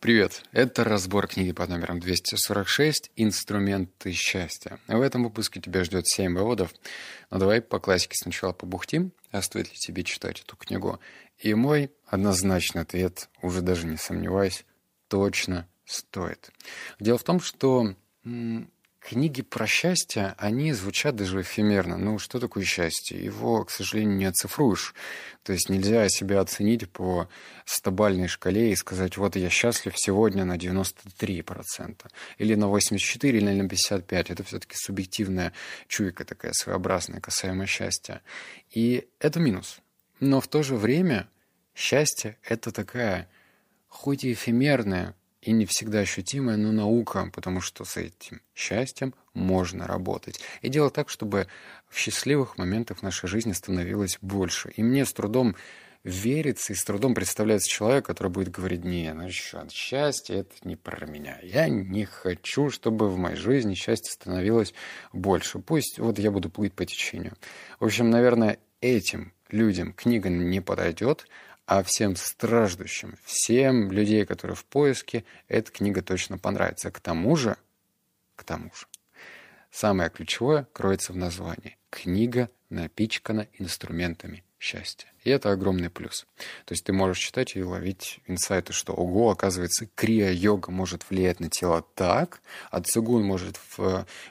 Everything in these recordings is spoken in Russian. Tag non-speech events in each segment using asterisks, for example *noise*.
Привет! Это разбор книги под номером 246 «Инструменты счастья». В этом выпуске тебя ждет 7 выводов. Но давай по классике сначала побухтим, а стоит ли тебе читать эту книгу. И мой однозначный ответ, уже даже не сомневаюсь, точно стоит. Дело в том, что Книги про счастье, они звучат даже эфемерно. Ну, что такое счастье? Его, к сожалению, не оцифруешь. То есть нельзя себя оценить по стабальной шкале и сказать, вот я счастлив сегодня на 93%, или на 84%, или на 55%. Это все-таки субъективная чуйка такая своеобразная, касаемо счастья. И это минус. Но в то же время счастье — это такая, хоть и эфемерная, и не всегда ощутимая, но наука, потому что с этим счастьем можно работать. И делать так, чтобы в счастливых моментах нашей жизни становилось больше. И мне с трудом верится и с трудом представляется человек, который будет говорить, не, ну что, счастье это не про меня. Я не хочу, чтобы в моей жизни счастье становилось больше. Пусть вот я буду плыть по течению. В общем, наверное, этим людям книга не подойдет, а всем страждущим, всем людей, которые в поиске, эта книга точно понравится. К тому же, к тому же, самое ключевое кроется в названии. Книга напичкана инструментами счастья. И это огромный плюс. То есть ты можешь читать и ловить инсайты, что ого, оказывается, крия-йога может влиять на тело так, а цигун может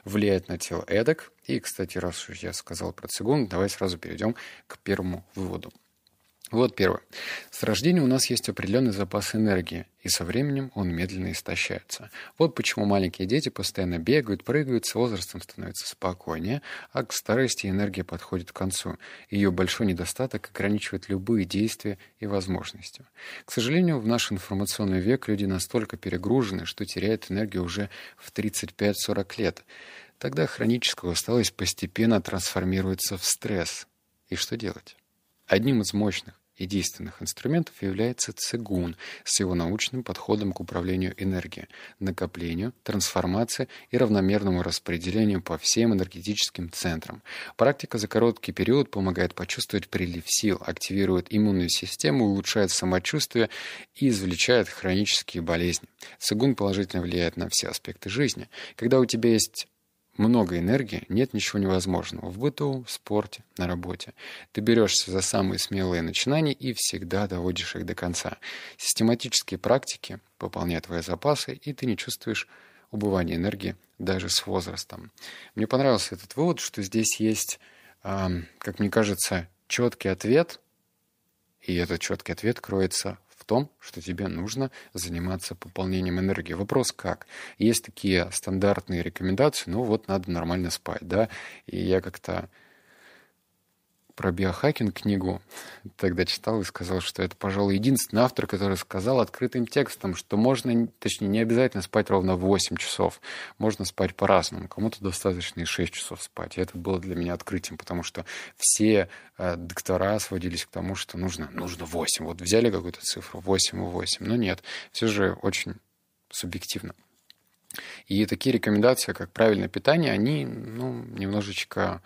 влиять на тело эдак. И, кстати, раз уж я сказал про цигун, давай сразу перейдем к первому выводу. Вот первое. С рождения у нас есть определенный запас энергии, и со временем он медленно истощается. Вот почему маленькие дети постоянно бегают, прыгают, с возрастом становятся спокойнее, а к старости энергия подходит к концу. Ее большой недостаток ограничивает любые действия и возможности. К сожалению, в наш информационный век люди настолько перегружены, что теряют энергию уже в 35-40 лет. Тогда хроническая усталость постепенно трансформируется в стресс. И что делать? Одним из мощных и действенных инструментов является цигун с его научным подходом к управлению энергией, накоплению, трансформации и равномерному распределению по всем энергетическим центрам. Практика за короткий период помогает почувствовать прилив сил, активирует иммунную систему, улучшает самочувствие и извлечает хронические болезни. Цигун положительно влияет на все аспекты жизни. Когда у тебя есть много энергии, нет ничего невозможного. В быту, в спорте, на работе. Ты берешься за самые смелые начинания и всегда доводишь их до конца. Систематические практики пополняют твои запасы, и ты не чувствуешь убывания энергии даже с возрастом. Мне понравился этот вывод, что здесь есть, как мне кажется, четкий ответ, и этот четкий ответ кроется том, что тебе нужно заниматься пополнением энергии. Вопрос как? Есть такие стандартные рекомендации, ну вот надо нормально спать, да, и я как-то про биохакинг книгу тогда читал и сказал, что это, пожалуй, единственный автор, который сказал открытым текстом, что можно, точнее, не обязательно спать ровно 8 часов, можно спать по-разному. Кому-то достаточно и 6 часов спать. И это было для меня открытием, потому что все э, доктора сводились к тому, что нужно, нужно 8. Вот взяли какую-то цифру 8 и 8. Но нет, все же очень субъективно. И такие рекомендации, как правильное питание, они ну, немножечко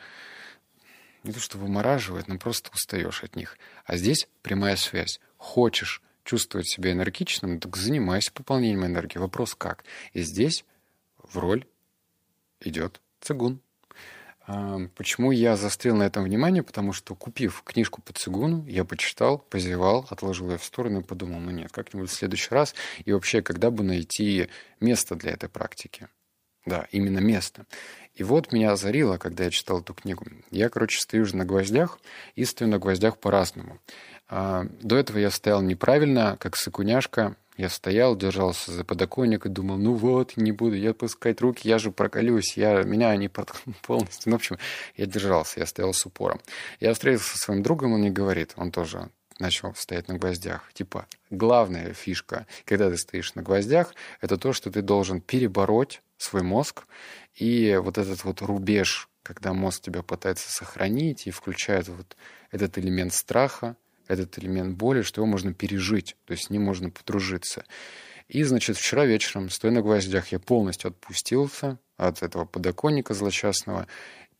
не то что вымораживает, но просто устаешь от них. А здесь прямая связь. Хочешь чувствовать себя энергичным, так занимайся пополнением энергии. Вопрос как? И здесь в роль идет цигун. Почему я застрял на этом внимание? Потому что, купив книжку по цигуну, я почитал, позевал, отложил ее в сторону и подумал, ну нет, как-нибудь в следующий раз. И вообще, когда бы найти место для этой практики? Да, именно место. И вот меня озарило, когда я читал эту книгу. Я, короче, стою же на гвоздях и стою на гвоздях по-разному. А, до этого я стоял неправильно, как сыкуняшка. Я стоял, держался за подоконник и думал, ну вот, не буду я отпускать руки, я же проколюсь, я, меня они *laughs* полностью... Ну, в общем, я держался, я стоял с упором. Я встретился со своим другом, он мне говорит, он тоже начал стоять на гвоздях. Типа, главная фишка, когда ты стоишь на гвоздях, это то, что ты должен перебороть свой мозг. И вот этот вот рубеж, когда мозг тебя пытается сохранить и включает вот этот элемент страха, этот элемент боли, что его можно пережить, то есть с ним можно подружиться. И, значит, вчера вечером, стоя на гвоздях, я полностью отпустился от этого подоконника злочастного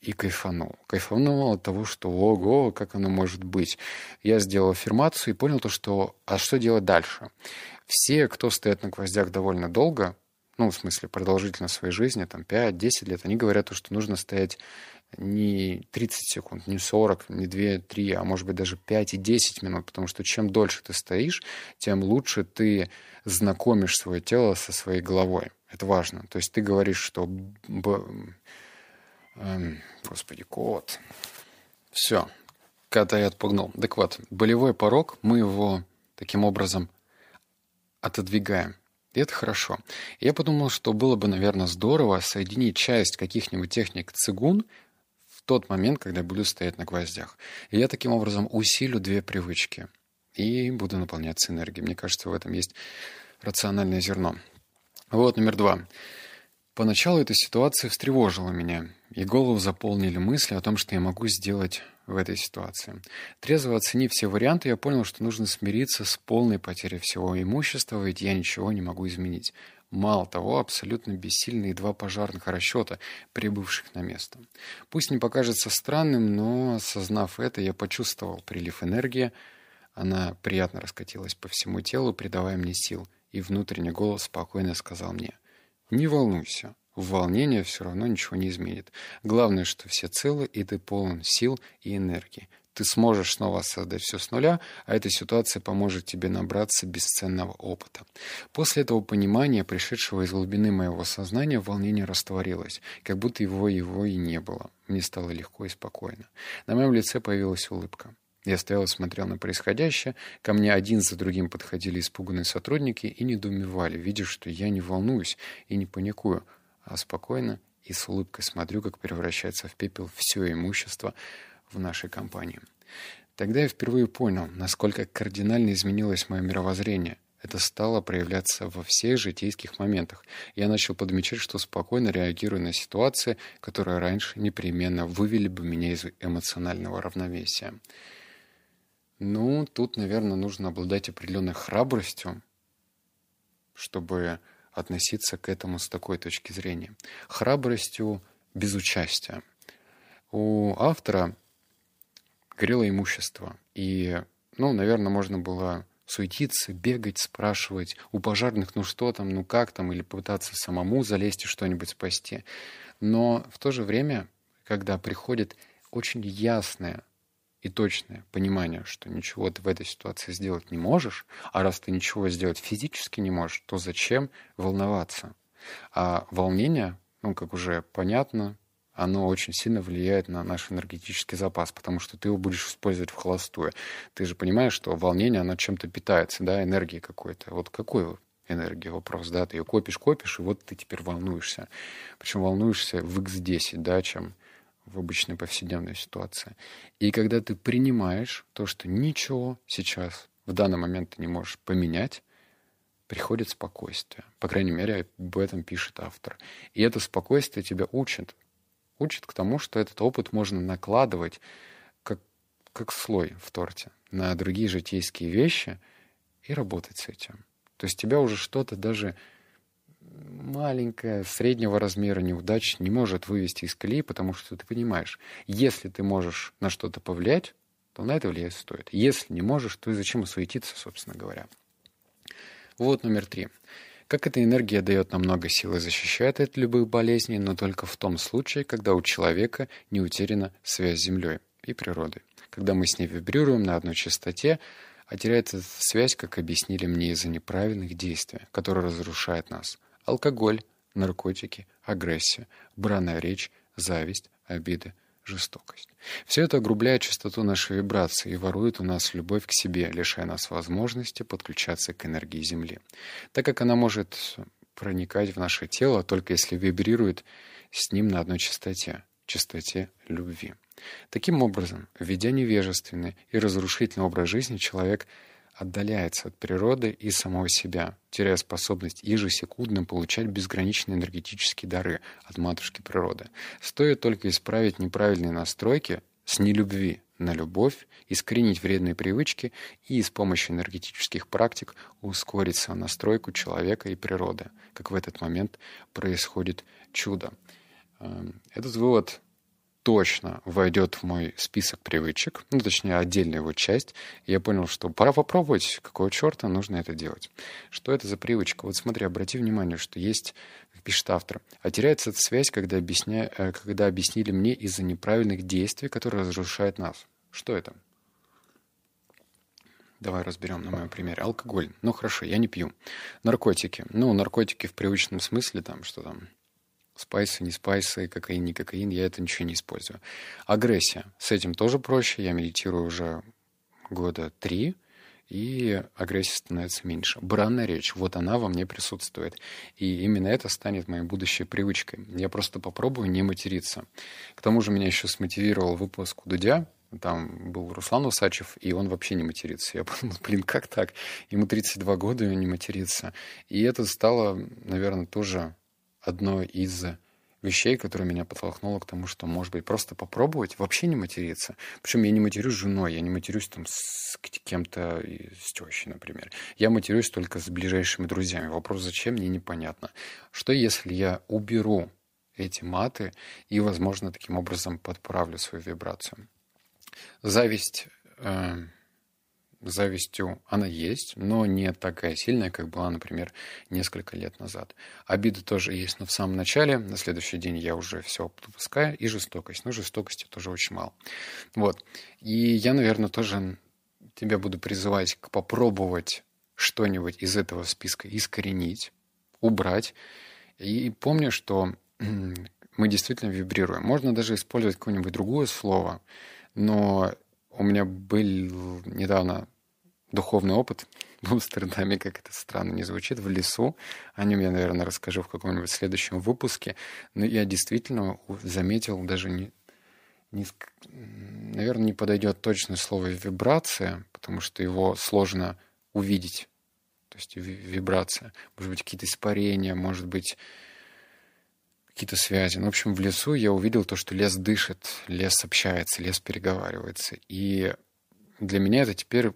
и кайфанул. Кайфанул от того, что ого, как оно может быть. Я сделал аффирмацию и понял то, что а что делать дальше? Все, кто стоят на гвоздях довольно долго, ну, в смысле, продолжительно своей жизни, там, 5-10 лет, они говорят, что нужно стоять не 30 секунд, не 40, не 2, 3, а может быть даже 5 и 10 минут, потому что чем дольше ты стоишь, тем лучше ты знакомишь свое тело со своей головой. Это важно. То есть ты говоришь, что... Эм, господи, кот. Все. Кота я отпугнул. Так вот, болевой порог, мы его таким образом отодвигаем. И это хорошо. Я подумал, что было бы, наверное, здорово соединить часть каких-нибудь техник цигун в тот момент, когда буду стоять на гвоздях. И я таким образом усилю две привычки и буду наполняться энергией. Мне кажется, в этом есть рациональное зерно. Вот номер два. Поначалу эта ситуация встревожила меня, и голову заполнили мысли о том, что я могу сделать в этой ситуации. Трезво оценив все варианты, я понял, что нужно смириться с полной потерей всего имущества, ведь я ничего не могу изменить. Мало того, абсолютно бессильные два пожарных расчета, прибывших на место. Пусть не покажется странным, но, осознав это, я почувствовал прилив энергии. Она приятно раскатилась по всему телу, придавая мне сил, и внутренний голос спокойно сказал мне «Не волнуйся, Волнение все равно ничего не изменит. Главное, что все целы, и ты полон сил и энергии. Ты сможешь снова создать все с нуля, а эта ситуация поможет тебе набраться бесценного опыта. После этого понимания, пришедшего из глубины моего сознания, волнение растворилось, как будто его его и не было. Мне стало легко и спокойно. На моем лице появилась улыбка. Я стоял и смотрел на происходящее. Ко мне один за другим подходили испуганные сотрудники и недоумевали, видя, что я не волнуюсь и не паникую, а спокойно и с улыбкой смотрю, как превращается в пепел все имущество в нашей компании. Тогда я впервые понял, насколько кардинально изменилось мое мировоззрение. Это стало проявляться во всех житейских моментах. Я начал подмечать, что спокойно реагирую на ситуации, которые раньше непременно вывели бы меня из эмоционального равновесия. Ну, тут, наверное, нужно обладать определенной храбростью, чтобы относиться к этому с такой точки зрения. Храбростью без участия. У автора горело имущество. И, ну, наверное, можно было суетиться, бегать, спрашивать у пожарных, ну что там, ну как там, или пытаться самому залезть и что-нибудь спасти. Но в то же время, когда приходит очень ясное и точное понимание, что ничего ты в этой ситуации сделать не можешь, а раз ты ничего сделать физически не можешь, то зачем волноваться? А волнение, ну, как уже понятно, оно очень сильно влияет на наш энергетический запас, потому что ты его будешь использовать в холостую. Ты же понимаешь, что волнение, оно чем-то питается, да, энергией какой-то. Вот какой энергии вопрос, да, ты ее копишь, копишь, и вот ты теперь волнуешься. Причем волнуешься в x10, да, чем в обычной повседневной ситуации. И когда ты принимаешь то, что ничего сейчас в данный момент ты не можешь поменять, приходит спокойствие. По крайней мере, об этом пишет автор. И это спокойствие тебя учит. Учит к тому, что этот опыт можно накладывать как, как слой в торте на другие житейские вещи и работать с этим. То есть тебя уже что-то даже маленькая, среднего размера неудача не может вывести из колеи, потому что ты понимаешь, если ты можешь на что-то повлиять, то на это влиять стоит. Если не можешь, то и зачем суетиться, собственно говоря. Вот номер три. Как эта энергия дает нам много сил и защищает от любых болезней, но только в том случае, когда у человека не утеряна связь с Землей и природой. Когда мы с ней вибрируем на одной частоте, а теряется связь, как объяснили мне, из-за неправильных действий, которые разрушают нас – Алкоголь, наркотики, агрессия, бранная речь, зависть, обиды, жестокость. Все это огрубляет частоту нашей вибрации и ворует у нас любовь к себе, лишая нас возможности подключаться к энергии Земли. Так как она может проникать в наше тело, только если вибрирует с ним на одной частоте, частоте любви. Таким образом, введя невежественный и разрушительный образ жизни, человек – отдаляется от природы и самого себя, теряя способность ежесекундно получать безграничные энергетические дары от матушки природы. Стоит только исправить неправильные настройки с нелюбви на любовь, искоренить вредные привычки и с помощью энергетических практик ускорить настройку человека и природы, как в этот момент происходит чудо. Эм, этот вывод точно войдет в мой список привычек, ну, точнее, отдельная его часть. Я понял, что пора попробовать, какого черта нужно это делать. Что это за привычка? Вот смотри, обрати внимание, что есть, как пишет автор, а теряется эта связь, когда, объясня... Э, когда объяснили мне из-за неправильных действий, которые разрушают нас. Что это? Давай разберем на моем примере. Алкоголь. Ну, хорошо, я не пью. Наркотики. Ну, наркотики в привычном смысле, там, что там, Спайсы, не спайсы, кокаин, не кокаин, я это ничего не использую. Агрессия. С этим тоже проще. Я медитирую уже года три, и агрессия становится меньше. Бранная речь, вот она во мне присутствует. И именно это станет моей будущей привычкой. Я просто попробую не материться. К тому же меня еще смотивировал выпуск у Дудя, там был Руслан Усачев, и он вообще не матерится. Я *laughs* подумал, блин, как так? Ему 32 года, и он не матерится. И это стало, наверное, тоже одно из вещей, которое меня подтолкнуло к тому, что, может быть, просто попробовать вообще не материться. Причем я не матерюсь с женой, я не матерюсь там с кем-то, с тещей, например. Я матерюсь только с ближайшими друзьями. Вопрос, зачем, мне непонятно. Что если я уберу эти маты и, возможно, таким образом подправлю свою вибрацию? Зависть... Э завистью она есть, но не такая сильная, как была, например, несколько лет назад. Обида тоже есть, но в самом начале, на следующий день я уже все выпускаю, и жестокость. Но жестокости тоже очень мало. Вот. И я, наверное, тоже тебя буду призывать к попробовать что-нибудь из этого списка искоренить, убрать. И помню, что *clears throat* мы действительно вибрируем. Можно даже использовать какое-нибудь другое слово, но у меня был недавно духовный опыт *laughs* в Амстердаме, как это странно не звучит, в лесу. О нем я, наверное, расскажу в каком-нибудь следующем выпуске. Но я действительно заметил даже не, не, наверное, не подойдет точное слово вибрация, потому что его сложно увидеть. То есть вибрация. Может быть, какие-то испарения, может быть, какие-то связи. Ну, в общем, в лесу я увидел то, что лес дышит, лес общается, лес переговаривается. И для меня это теперь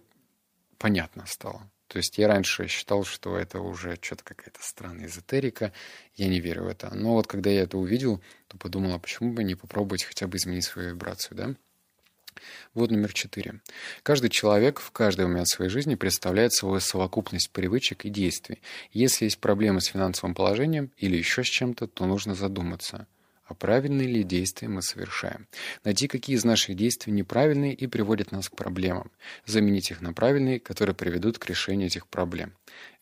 понятно стало. То есть я раньше считал, что это уже что-то какая-то странная эзотерика, я не верю в это. Но вот когда я это увидел, то подумал, а почему бы не попробовать хотя бы изменить свою вибрацию, да? Вот номер четыре. Каждый человек в каждый момент своей жизни представляет свою совокупность привычек и действий. Если есть проблемы с финансовым положением или еще с чем-то, то нужно задуматься – а правильные ли действия мы совершаем. Найти, какие из наших действий неправильные и приводят нас к проблемам. Заменить их на правильные, которые приведут к решению этих проблем.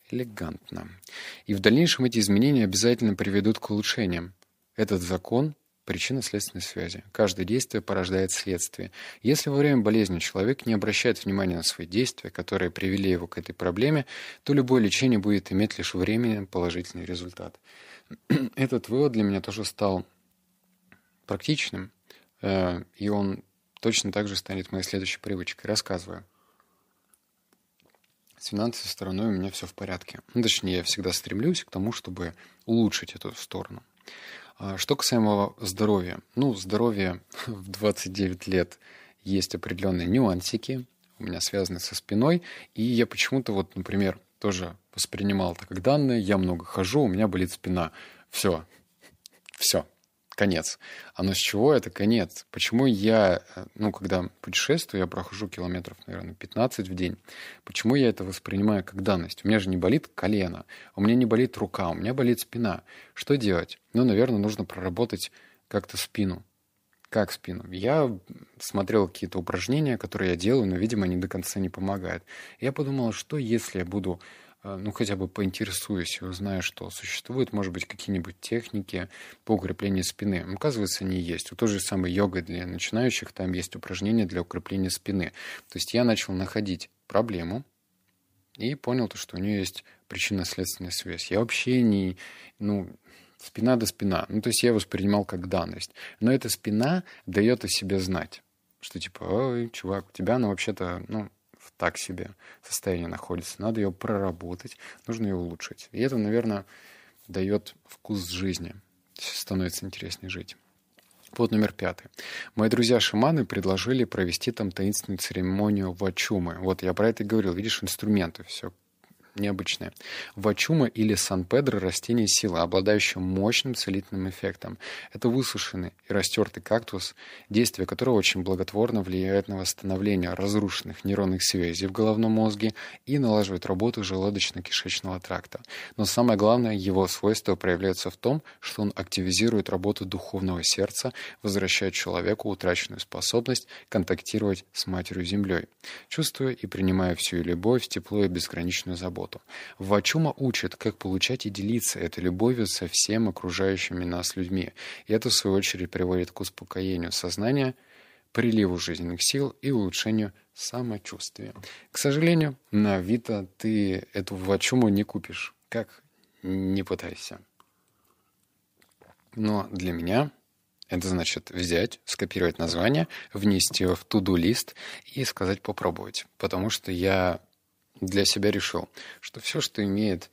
Элегантно. И в дальнейшем эти изменения обязательно приведут к улучшениям. Этот закон причинно-следственной связи. Каждое действие порождает следствие. Если во время болезни человек не обращает внимания на свои действия, которые привели его к этой проблеме, то любое лечение будет иметь лишь временный положительный результат. *clears throat* Этот вывод для меня тоже стал практичным, э, и он точно так же станет моей следующей привычкой. Рассказываю. С финансовой стороной у меня все в порядке. Ну, точнее, я всегда стремлюсь к тому, чтобы улучшить эту сторону. А что касаемо здоровья. Ну, здоровье *laughs* в 29 лет есть определенные нюансики, у меня связаны со спиной, и я почему-то вот, например, тоже воспринимал это как данные, я много хожу, у меня болит спина. Все, все, конец. Оно с чего это конец? Почему я, э, ну, когда путешествую, я прохожу километров, наверное, 15 в день, почему я это воспринимаю как данность? У меня же не болит колено, у меня не болит рука, у меня болит спина. Что делать? Ну, наверное, нужно проработать как-то спину. Как спину? Я смотрел какие-то упражнения, которые я делаю, но, видимо, они до конца не помогают. Я подумал, что если я буду а, ну, хотя бы поинтересуюсь узнаю, что существуют, может быть, какие-нибудь техники по укреплению спины. Оказывается, они есть. У той же самой йогой для начинающих там есть упражнения для укрепления спины. То есть я начал находить проблему и понял, то, что у нее есть причинно-следственная связь. Я вообще не... Ну, спина до спина. Ну, то есть я воспринимал как данность. Но эта спина дает о себе знать. Что типа, ой, чувак, у тебя она вообще-то, ну, так себе состояние находится. Надо ее проработать, нужно ее улучшить. И это, наверное, дает вкус жизни. Становится интереснее жить. Вот номер пятый. Мои друзья-шаманы предложили провести там таинственную церемонию вачумы. Вот я про это и говорил. Видишь, инструменты, все необычное. Вачума или Сан-Педро – растение силы, обладающее мощным целительным эффектом. Это высушенный и растертый кактус, действие которого очень благотворно влияет на восстановление разрушенных нейронных связей в головном мозге и налаживает работу желудочно-кишечного тракта. Но самое главное, его свойство проявляется в том, что он активизирует работу духовного сердца, возвращает человеку утраченную способность контактировать с Матерью-Землей, чувствуя и принимая всю любовь, тепло и безграничную заботу. Вачума учит, как получать и делиться этой любовью со всем окружающими нас людьми. И это, в свою очередь, приводит к успокоению сознания, приливу жизненных сил и улучшению самочувствия. К сожалению, на Авито ты эту вачуму не купишь. Как не пытайся. Но для меня это значит взять, скопировать название, внести его в туду-лист и сказать попробовать. Потому что я для себя решил, что все, что имеет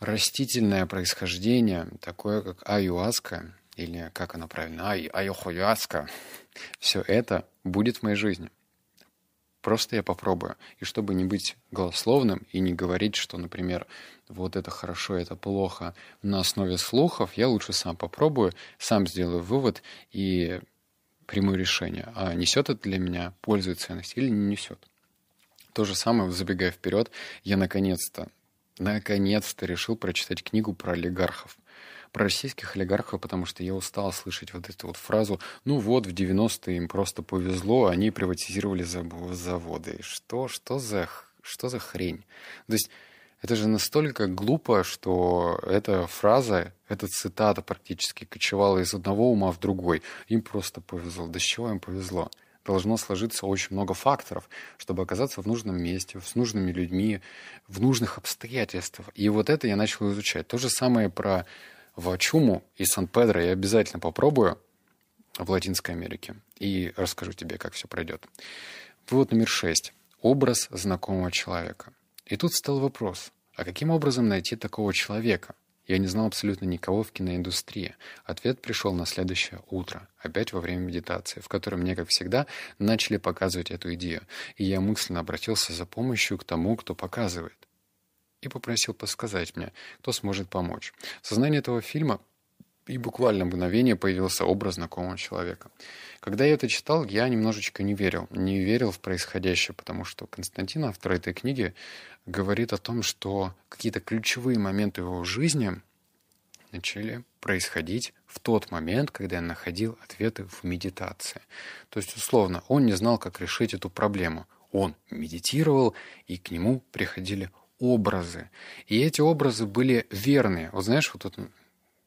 растительное происхождение, такое как аюаска, или как оно правильно, ай, айохуяска, *laughs* все это будет в моей жизни. Просто я попробую. И чтобы не быть голословным и не говорить, что, например, вот это хорошо, это плохо, на основе слухов, я лучше сам попробую, сам сделаю вывод и приму решение. А несет это для меня пользу и ценность или не несет. То же самое, забегая вперед, я наконец-то, наконец-то решил прочитать книгу про олигархов про российских олигархов, потому что я устал слышать вот эту вот фразу «ну вот, в 90-е им просто повезло, они приватизировали заводы». Что, что, за, что за хрень? То есть это же настолько глупо, что эта фраза, эта цитата практически кочевала из одного ума в другой. Им просто повезло. Да с чего им повезло? Должно сложиться очень много факторов, чтобы оказаться в нужном месте, с нужными людьми, в нужных обстоятельствах. И вот это я начал изучать. То же самое про в Чуму и Сан-Педро я обязательно попробую в Латинской Америке и расскажу тебе, как все пройдет. Вывод номер шесть. Образ знакомого человека. И тут стал вопрос, а каким образом найти такого человека? Я не знал абсолютно никого в киноиндустрии. Ответ пришел на следующее утро, опять во время медитации, в которой мне, как всегда, начали показывать эту идею. И я мысленно обратился за помощью к тому, кто показывает и попросил подсказать мне, кто сможет помочь. В сознании этого фильма и буквально мгновение появился образ знакомого человека. Когда я это читал, я немножечко не верил. Не верил в происходящее, потому что Константин, автор этой книги, говорит о том, что какие-то ключевые моменты его жизни начали происходить в тот момент, когда я находил ответы в медитации. То есть, условно, он не знал, как решить эту проблему. Он медитировал, и к нему приходили образы. И эти образы были верные. Вот знаешь, вот тут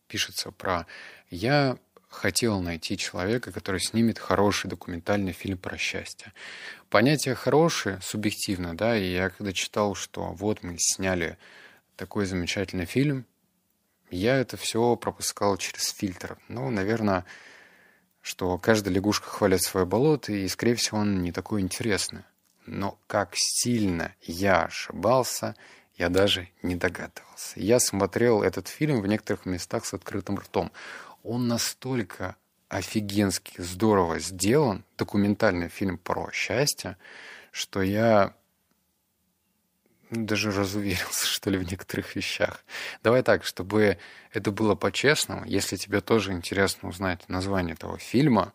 пишется про «я хотел найти человека, который снимет хороший документальный фильм про счастье». Понятие «хорошее» субъективно, да, и я когда читал, что вот мы сняли такой замечательный фильм, я это все пропускал через фильтр. Ну, наверное, что каждая лягушка хвалит свое болото, и, скорее всего, он не такой интересный. Но как сильно я ошибался, я даже не догадывался. Я смотрел этот фильм в некоторых местах с открытым ртом. Он настолько офигенски здорово сделан, документальный фильм про счастье, что я даже разуверился, *laughs* что ли, в некоторых вещах. Давай так, чтобы это было по-честному, если тебе тоже интересно узнать название этого фильма,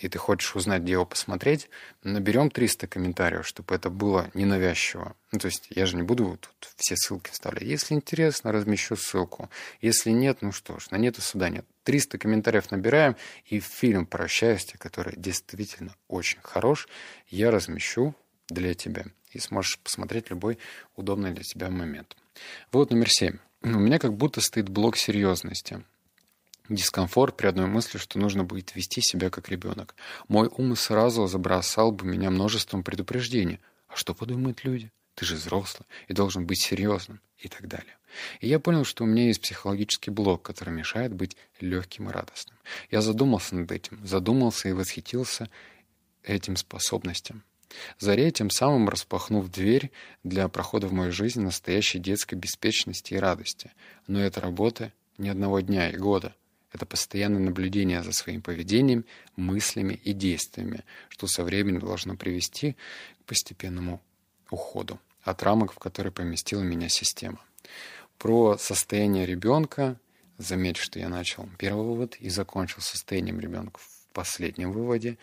и ты хочешь узнать, где его посмотреть, наберем 300 комментариев, чтобы это было ненавязчиво. Ну, то есть я же не буду тут все ссылки вставлять. Если интересно, размещу ссылку. Если нет, ну что ж, на нету суда нет. 300 комментариев набираем, и фильм про счастье, который действительно очень хорош, я размещу для тебя. И сможешь посмотреть любой удобный для тебя момент. Вот номер семь. У меня как будто стоит блок серьезности дискомфорт при одной мысли, что нужно будет вести себя как ребенок. Мой ум сразу забросал бы меня множеством предупреждений. А что подумают люди? Ты же взрослый и должен быть серьезным и так далее. И я понял, что у меня есть психологический блок, который мешает быть легким и радостным. Я задумался над этим, задумался и восхитился этим способностям. Заре тем самым распахнув дверь для прохода в мою жизнь настоящей детской беспечности и радости. Но это работа не одного дня и года, это постоянное наблюдение за своим поведением, мыслями и действиями, что со временем должно привести к постепенному уходу. от рамок, в которые поместила меня система. Про состояние ребенка, заметь, что я начал первый вывод и закончил состоянием ребенка в последнем выводе.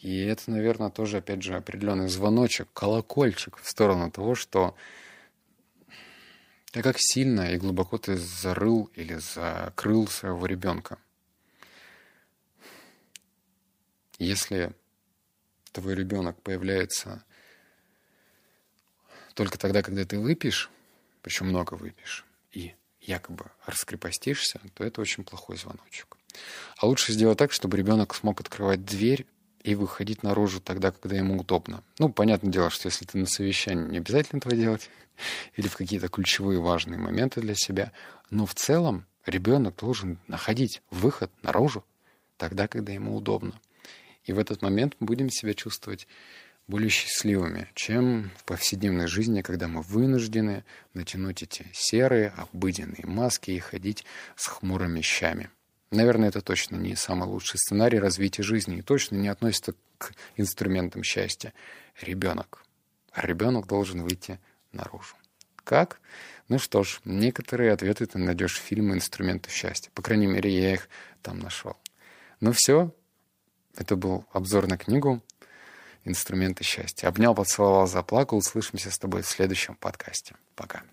И это, наверное, тоже, опять же, определенный звоночек, колокольчик в сторону того, что так как сильно и глубоко ты зарыл или закрыл своего ребенка. Если твой ребенок появляется только тогда, когда ты выпьешь, причем много выпьешь, и якобы раскрепостишься, то это очень плохой звоночек. А лучше сделать так, чтобы ребенок смог открывать дверь и выходить наружу тогда, когда ему удобно. Ну, понятное дело, что если ты на совещании, не обязательно этого делать, *laughs* или в какие-то ключевые важные моменты для себя, но в целом ребенок должен находить выход наружу тогда, когда ему удобно. И в этот момент мы будем себя чувствовать более счастливыми, чем в повседневной жизни, когда мы вынуждены натянуть эти серые, обыденные маски и ходить с хмурыми щами. Наверное, это точно не самый лучший сценарий развития жизни и точно не относится к инструментам счастья. Ребенок. ребенок должен выйти наружу. Как? Ну что ж, некоторые ответы ты найдешь в фильме «Инструменты счастья». По крайней мере, я их там нашел. Ну все, это был обзор на книгу «Инструменты счастья». Обнял, поцеловал, заплакал. Услышимся с тобой в следующем подкасте. Пока.